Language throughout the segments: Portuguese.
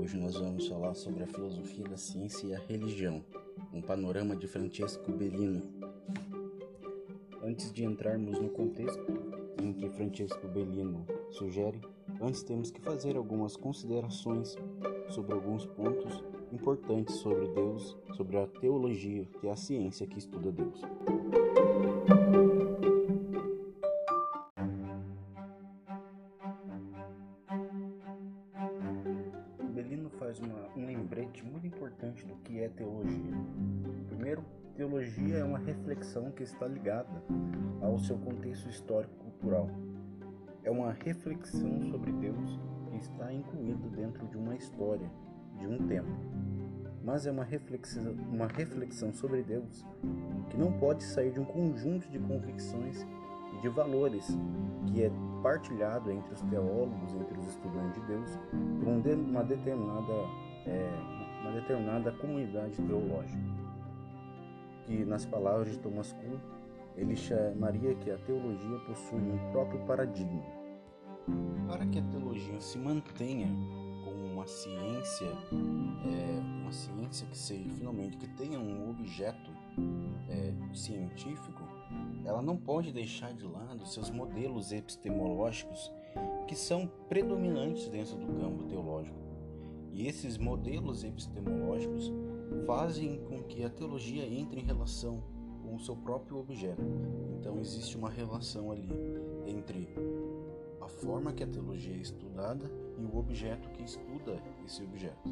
Hoje nós vamos falar sobre a filosofia da ciência e a religião, um panorama de Francesco Bellino. Antes de entrarmos no contexto em que Francesco Bellino sugere, antes temos que fazer algumas considerações sobre alguns pontos importantes sobre Deus, sobre a teologia, que é a ciência que estuda Deus. Do que é teologia. Primeiro, teologia é uma reflexão que está ligada ao seu contexto histórico-cultural. É uma reflexão sobre Deus que está incluído dentro de uma história, de um tempo. Mas é uma reflexão, uma reflexão sobre Deus que não pode sair de um conjunto de convicções e de valores que é partilhado entre os teólogos, entre os estudantes de Deus, por uma determinada, é, determinada comunidade teológica. Que, nas palavras de Thomas Kuhn, ele chamaria que a teologia possui um próprio paradigma. Para que a teologia se mantenha como uma ciência, é, uma ciência que seja finalmente que tenha um objeto é, científico, ela não pode deixar de lado seus modelos epistemológicos que são predominantes dentro do campo teológico. E esses modelos epistemológicos fazem com que a teologia entre em relação com o seu próprio objeto. Então existe uma relação ali entre a forma que a teologia é estudada e o objeto que estuda esse objeto.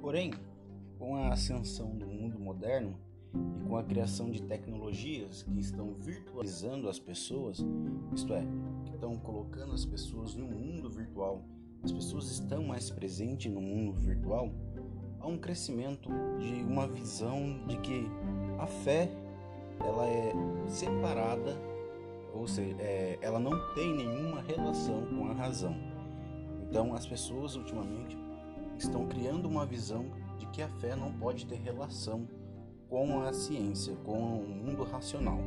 Porém, com a ascensão do mundo moderno, e com a criação de tecnologias que estão virtualizando as pessoas, isto é, que estão colocando as pessoas no mundo virtual, as pessoas estão mais presentes no mundo virtual, há um crescimento de uma visão de que a fé ela é separada, ou seja, é, ela não tem nenhuma relação com a razão. Então as pessoas ultimamente estão criando uma visão de que a fé não pode ter relação com a ciência, com o mundo racional.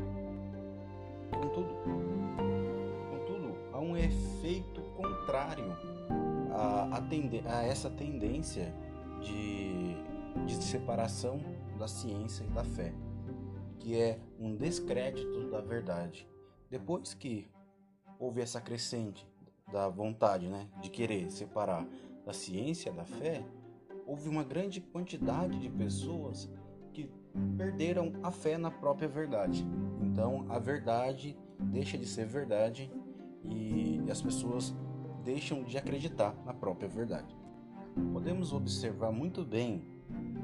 Contudo, contudo há um efeito contrário a, a, a essa tendência de, de separação da ciência e da fé, que é um descrédito da verdade. Depois que houve essa crescente da vontade né, de querer separar da ciência da fé, houve uma grande quantidade de pessoas que perderam a fé na própria verdade. Então a verdade deixa de ser verdade e as pessoas deixam de acreditar na própria verdade. Podemos observar muito bem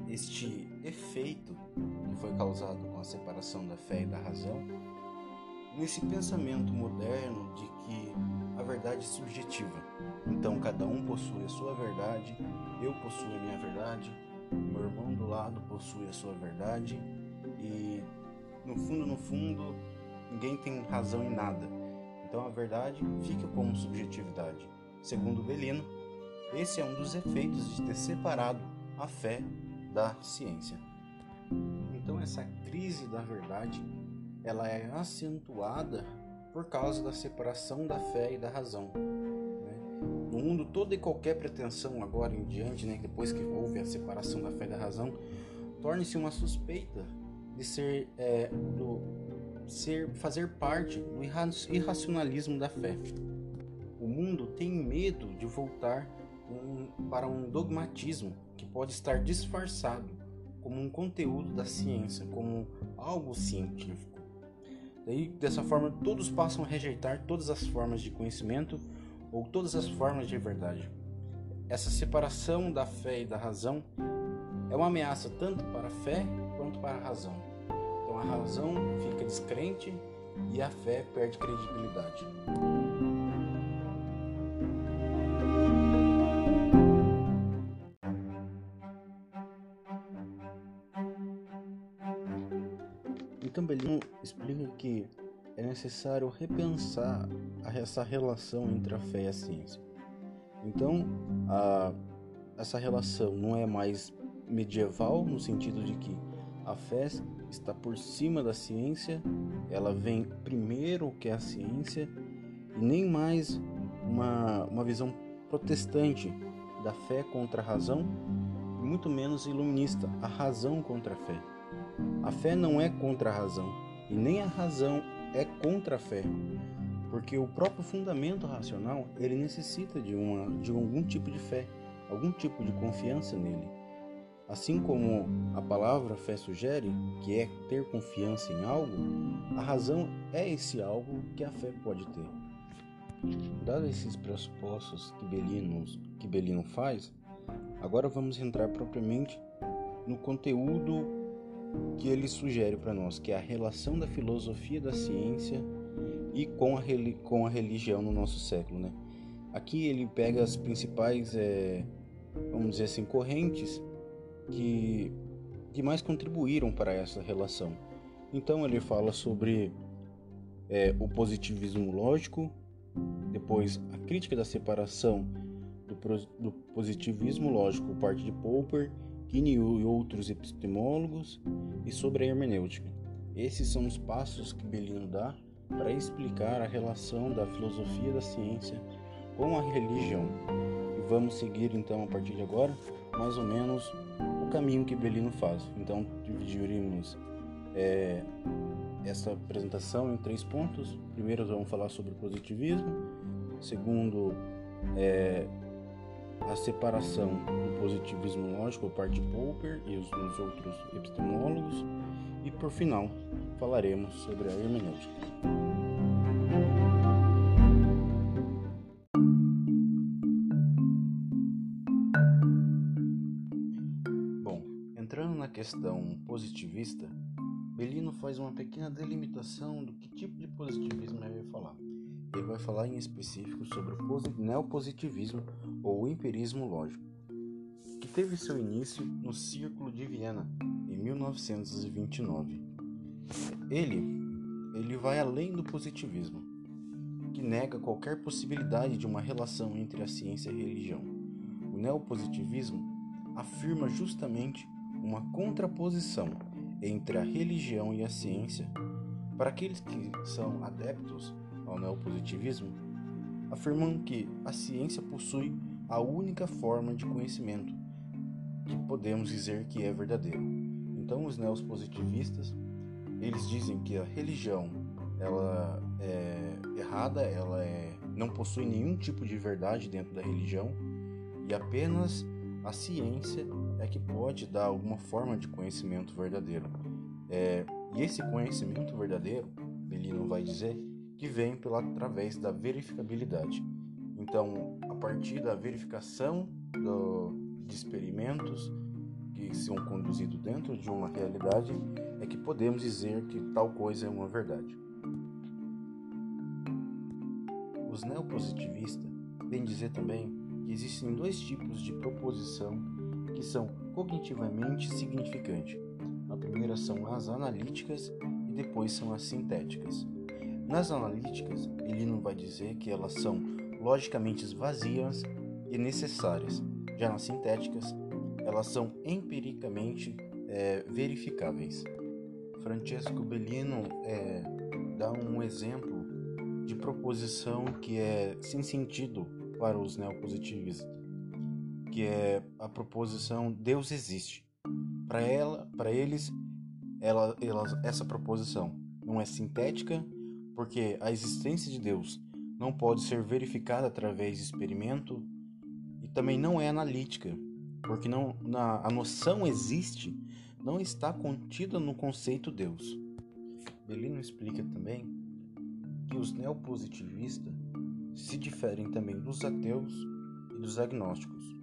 este efeito que foi causado com a separação da fé e da razão nesse pensamento moderno de que a verdade é subjetiva. Então cada um possui a sua verdade, eu possuo a minha verdade, meu irmão do lado possui a sua verdade e no fundo, no fundo, ninguém tem razão em nada. Então a verdade fica como subjetividade. Segundo Belino, esse é um dos efeitos de ter separado a fé da ciência. Então essa crise da verdade, ela é acentuada por causa da separação da fé e da razão no mundo toda e qualquer pretensão agora em diante, né, depois que houve a separação da fé e da razão, torne-se uma suspeita de ser, é, do, ser fazer parte do irracionalismo da fé. O mundo tem medo de voltar um, para um dogmatismo que pode estar disfarçado como um conteúdo da ciência, como algo científico. Daí, dessa forma, todos passam a rejeitar todas as formas de conhecimento ou todas as formas de verdade. Essa separação da fé e da razão é uma ameaça tanto para a fé quanto para a razão. Então a razão fica descrente e a fé perde credibilidade. Então Belino explica que é necessário repensar essa relação entre a fé e a ciência. Então, a, essa relação não é mais medieval no sentido de que a fé está por cima da ciência, ela vem primeiro que a ciência, e nem mais uma, uma visão protestante da fé contra a razão, e muito menos iluminista, a razão contra a fé. A fé não é contra a razão, e nem a razão é contra a fé, porque o próprio fundamento racional ele necessita de, uma, de algum tipo de fé, algum tipo de confiança nele. Assim como a palavra fé sugere, que é ter confiança em algo, a razão é esse algo que a fé pode ter. Dados esses pressupostos que Belino, que Belino faz, agora vamos entrar propriamente no conteúdo que ele sugere para nós, que é a relação da filosofia da ciência e com a, com a religião no nosso século. Né? Aqui ele pega as principais, é, vamos dizer assim, correntes que, que mais contribuíram para essa relação. Então ele fala sobre é, o positivismo lógico, depois a crítica da separação do, do positivismo lógico por parte de Popper, Kinney e outros epistemólogos, e sobre a hermenêutica. Esses são os passos que Belino dá para explicar a relação da filosofia da ciência com a religião. E vamos seguir então a partir de agora mais ou menos caminho que Belino faz. Então dividiremos é, essa apresentação em três pontos. Primeiro vamos falar sobre o positivismo. Segundo, é, a separação do positivismo lógico por parte de Popper e os, os outros epistemólogos. E por final, falaremos sobre a hermenêutica. Questão positivista, Belino faz uma pequena delimitação do que tipo de positivismo ele vai falar. Ele vai falar em específico sobre o neopositivismo ou empirismo lógico, que teve seu início no Círculo de Viena em 1929. Ele, ele vai além do positivismo, que nega qualquer possibilidade de uma relação entre a ciência e a religião. O neopositivismo afirma justamente uma contraposição entre a religião e a ciência. Para aqueles que são adeptos ao neopositivismo, afirmam que a ciência possui a única forma de conhecimento que podemos dizer que é verdadeiro. Então, os neopositivistas eles dizem que a religião ela é errada, ela é, não possui nenhum tipo de verdade dentro da religião e apenas a ciência é que pode dar alguma forma de conhecimento verdadeiro. É, e esse conhecimento verdadeiro, ele não vai dizer, que vem pela, através da verificabilidade. Então, a partir da verificação do, de experimentos que são conduzidos dentro de uma realidade, é que podemos dizer que tal coisa é uma verdade. Os neopositivistas vêm dizer também que existem dois tipos de proposição que são cognitivamente significantes. A primeira são as analíticas e depois são as sintéticas. Nas analíticas, não vai dizer que elas são logicamente vazias e necessárias. Já nas sintéticas, elas são empiricamente é, verificáveis. Francesco Bellino é, dá um exemplo de proposição que é sem sentido para os neopositivistas, que é a proposição Deus existe. Para ela, para eles, ela, ela, essa proposição não é sintética, porque a existência de Deus não pode ser verificada através de experimento e também não é analítica, porque não, na, a noção existe não está contida no conceito Deus. Belino explica também que os neopositivistas se diferem também dos ateus e dos agnósticos.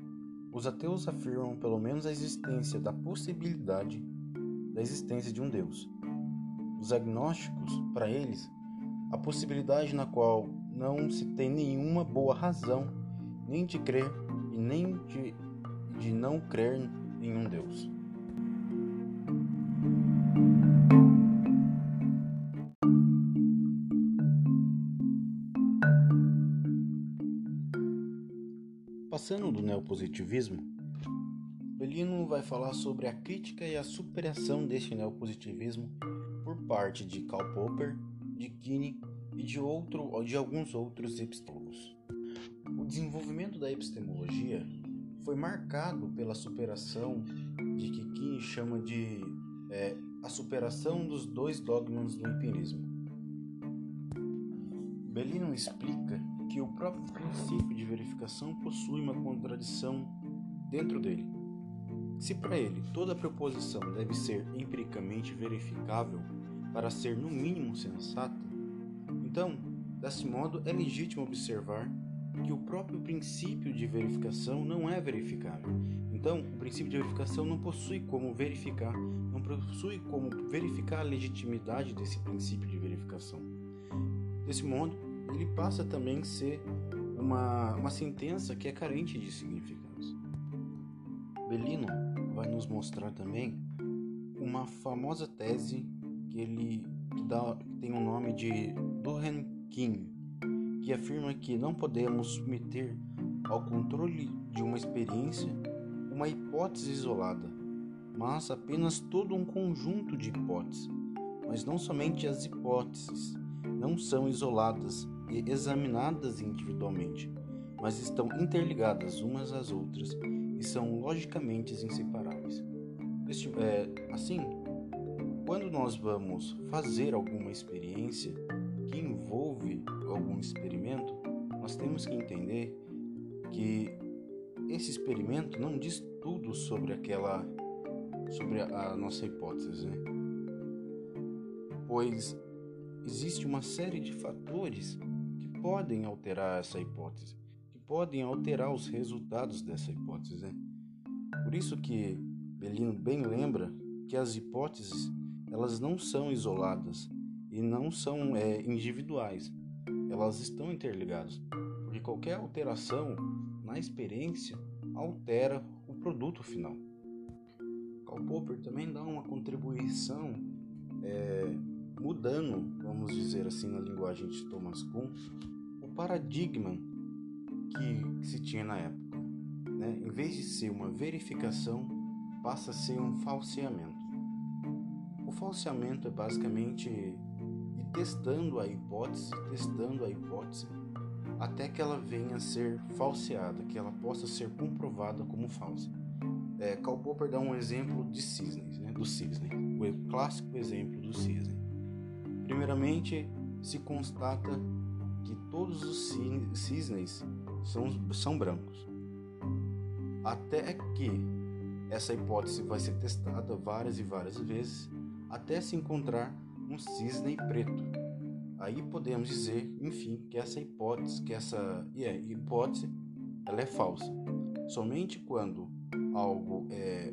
Os ateus afirmam pelo menos a existência da possibilidade da existência de um Deus. Os agnósticos, para eles, a possibilidade na qual não se tem nenhuma boa razão nem de crer e nem de, de não crer em um Deus. Passando do neopositivismo, Belino vai falar sobre a crítica e a superação deste neopositivismo por parte de Karl Popper, de Kinney e de, outro, de alguns outros epistemólogos. O desenvolvimento da epistemologia foi marcado pela superação de que Kim chama de é, a superação dos dois dogmas do empirismo. Bellino explica que o próprio princípio de verificação possui uma contradição dentro dele. Se para ele toda proposição deve ser empiricamente verificável para ser no mínimo sensata, então, desse modo, é legítimo observar que o próprio princípio de verificação não é verificável. Então, o princípio de verificação não possui como verificar, não possui como verificar a legitimidade desse princípio de verificação. Desse modo, ele passa também a ser uma, uma sentença que é carente de significados. Bellino vai nos mostrar também uma famosa tese que ele que dá, que tem o nome de Durkheim que afirma que não podemos submeter ao controle de uma experiência uma hipótese isolada, mas apenas todo um conjunto de hipóteses. Mas não somente as hipóteses não são isoladas e examinadas individualmente, mas estão interligadas umas às outras e são logicamente inseparáveis. É, assim, quando nós vamos fazer alguma experiência que envolve algum experimento, nós temos que entender que esse experimento não diz tudo sobre aquela sobre a, a nossa hipótese, né? pois existe uma série de fatores podem alterar essa hipótese, que podem alterar os resultados dessa hipótese. Né? Por isso que Belino bem lembra que as hipóteses elas não são isoladas e não são é, individuais, elas estão interligadas, porque qualquer alteração na experiência altera o produto final. Karl Popper também dá uma contribuição é, mudando, vamos dizer assim, na linguagem de Thomas Kuhn, o paradigma que, se tinha na época. Né? Em vez de ser uma verificação, passa a ser um falseamento. O falseamento é basicamente testando a hipótese, testando a hipótese, até que ela venha a ser falseada, que ela possa ser comprovada como falsa. É, Karl Popper dá um exemplo de cisnes, né, do cisne, o clássico exemplo do cisne. Primeiramente, se constata que todos os cisnes são, são brancos. Até que essa hipótese vai ser testada várias e várias vezes, até se encontrar um cisne preto. Aí podemos dizer, enfim, que essa hipótese, que essa yeah, hipótese, ela é falsa. Somente quando algo é,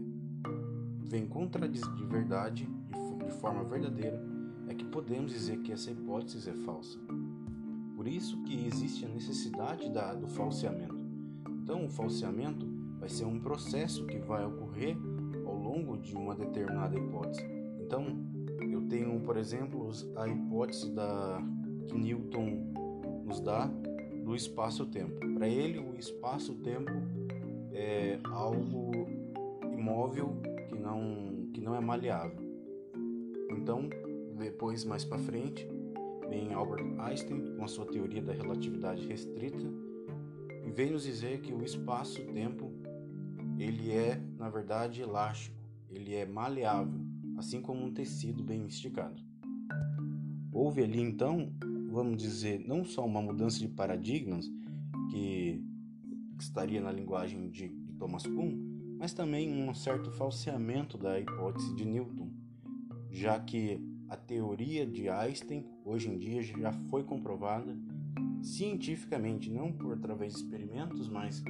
vem contradizer de verdade, de, de forma verdadeira, é que podemos dizer que essa hipótese é falsa. Por isso que existe a necessidade da, do falseamento. Então, o falseamento vai ser um processo que vai ocorrer ao longo de uma determinada hipótese. Então, tenho, por exemplo, a hipótese da, que Newton nos dá do espaço-tempo. Para ele, o espaço-tempo é algo imóvel que não, que não é maleável. Então, depois, mais para frente, vem Albert Einstein com a sua teoria da relatividade restrita e vem nos dizer que o espaço-tempo ele é, na verdade, elástico, ele é maleável assim como um tecido bem esticado. Houve ali então, vamos dizer, não só uma mudança de paradigmas, que estaria na linguagem de, de Thomas Kuhn, mas também um certo falseamento da hipótese de Newton, já que a teoria de Einstein hoje em dia já foi comprovada cientificamente, não por através de experimentos, mas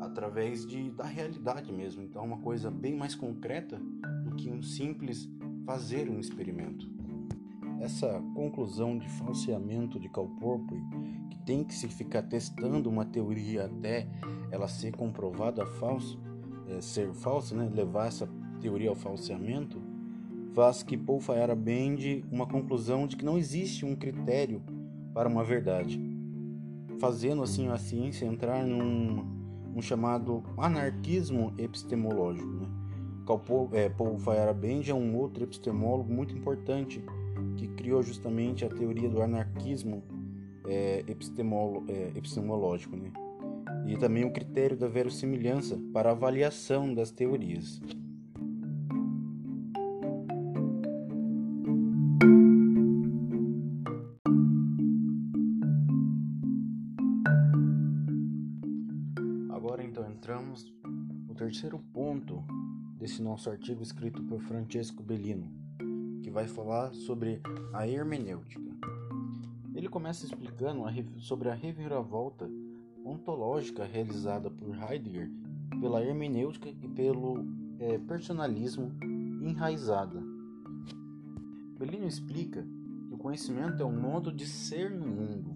através de, da realidade mesmo. Então, é uma coisa bem mais concreta que um simples fazer um experimento. Essa conclusão de falseamento de Calpurpuri, que tem que se ficar testando uma teoria até ela ser comprovada falso, é, ser falsa, né, levar essa teoria ao falseamento, faz que Paul Fayara bende uma conclusão de que não existe um critério para uma verdade, fazendo assim a ciência entrar num, num chamado anarquismo epistemológico. Né? Paul, é, Paul Feyerabend é um outro epistemólogo muito importante que criou justamente a teoria do anarquismo é, é, epistemológico. Né? e também o critério da verossimilhança para avaliação das teorias. Terceiro ponto desse nosso artigo escrito por Francesco Bellino, que vai falar sobre a hermenêutica. Ele começa explicando sobre a reviravolta ontológica realizada por Heidegger pela hermenêutica e pelo é, personalismo enraizada. Bellino explica que o conhecimento é um modo de ser no mundo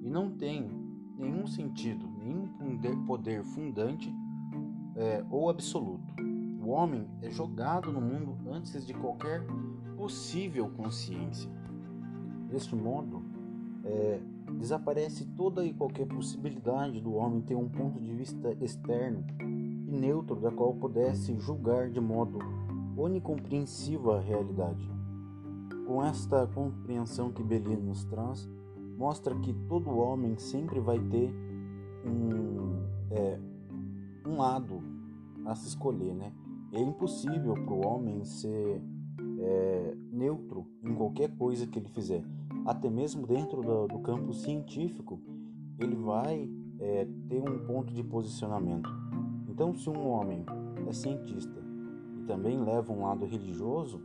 e não tem nenhum sentido, nenhum poder fundante é, ou absoluto. O homem é jogado no mundo antes de qualquer possível consciência. Deste modo, é, desaparece toda e qualquer possibilidade do homem ter um ponto de vista externo e neutro da qual pudesse julgar de modo onicompreensivo a realidade. Com esta compreensão que Bellini nos traz, mostra que todo homem sempre vai ter um, é, um lado a se escolher, né? É impossível para o homem ser é, neutro em qualquer coisa que ele fizer. Até mesmo dentro do, do campo científico, ele vai é, ter um ponto de posicionamento. Então, se um homem é cientista e também leva um lado religioso,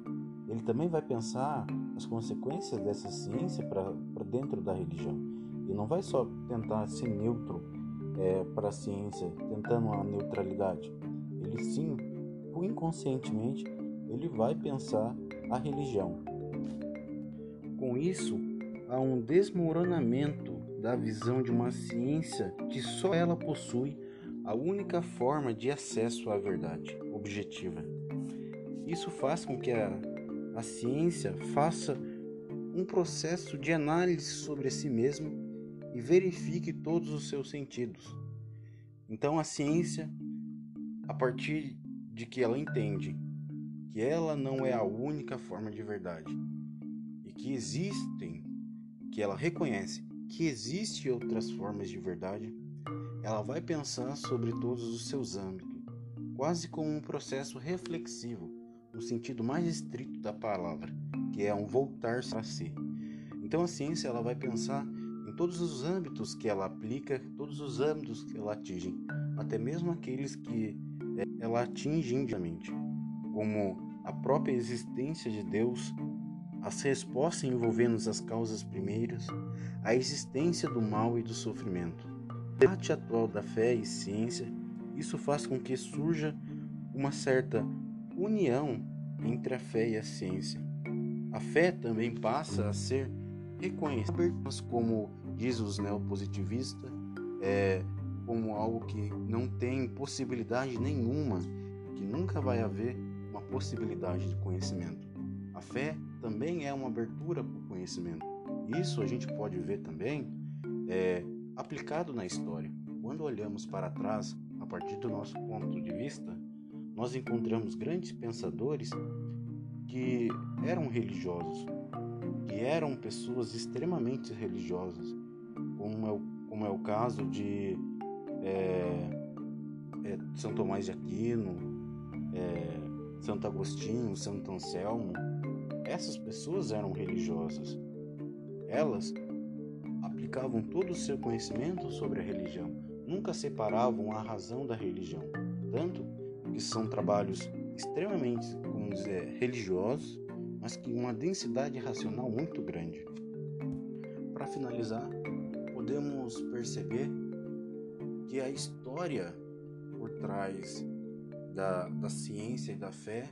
ele também vai pensar as consequências dessa ciência para dentro da religião. E não vai só tentar ser neutro é, para a ciência, tentando a neutralidade. Ele sim, inconscientemente, ele vai pensar a religião. Com isso, há um desmoronamento da visão de uma ciência que só ela possui a única forma de acesso à verdade objetiva. Isso faz com que a, a ciência faça um processo de análise sobre si mesma e verifique todos os seus sentidos. Então a ciência, a partir de que ela entende que ela não é a única forma de verdade e que existem, que ela reconhece que existem outras formas de verdade, ela vai pensar sobre todos os seus âmbitos, quase como um processo reflexivo, no sentido mais estrito da palavra, que é um voltar para si. Então a ciência ela vai pensar todos os âmbitos que ela aplica, todos os âmbitos que ela atinge, até mesmo aqueles que é, ela atinge indiretamente como a própria existência de Deus, as respostas envolvendo as causas primeiras, a existência do mal e do sofrimento. No debate atual da fé e ciência, isso faz com que surja uma certa união entre a fé e a ciência. A fé também passa a ser reconhecida como diz os neopositivistas, é, como algo que não tem possibilidade nenhuma, que nunca vai haver uma possibilidade de conhecimento. A fé também é uma abertura para o conhecimento. Isso a gente pode ver também é, aplicado na história. Quando olhamos para trás, a partir do nosso ponto de vista, nós encontramos grandes pensadores que eram religiosos, que eram pessoas extremamente religiosas, como é o, como é o caso de é, é, São Tomás de Aquino, é, Santo Agostinho, Santo Anselmo, essas pessoas eram religiosas. Elas aplicavam todo o seu conhecimento sobre a religião, nunca separavam a razão da religião, tanto que são trabalhos extremamente, como dizer, religiosos, mas que uma densidade racional muito grande. Para finalizar, podemos perceber que a história por trás da, da ciência e da fé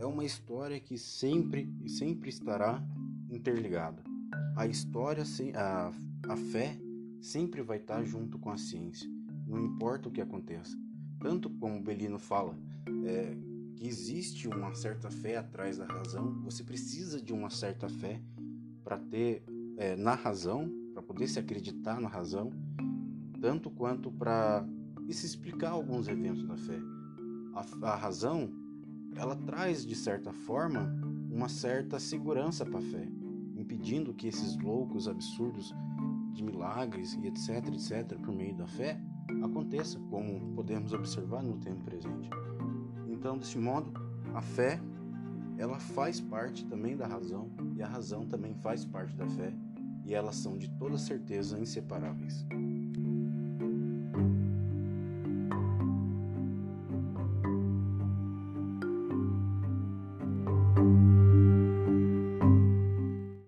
é uma história que sempre e sempre estará interligada. A história, a, a fé sempre vai estar junto com a ciência, não importa o que aconteça. Tanto como Belino fala, é, que existe uma certa fé atrás da razão, você precisa de uma certa fé para ter é, na razão, para poder se acreditar na razão, tanto quanto para se explicar alguns eventos da fé a, a razão ela traz de certa forma uma certa segurança para a fé, impedindo que esses loucos absurdos de milagres e etc, etc, por meio da fé, aconteça, como podemos observar no tempo presente. Então, desse modo, a fé ela faz parte também da razão e a razão também faz parte da fé e elas são de toda certeza inseparáveis.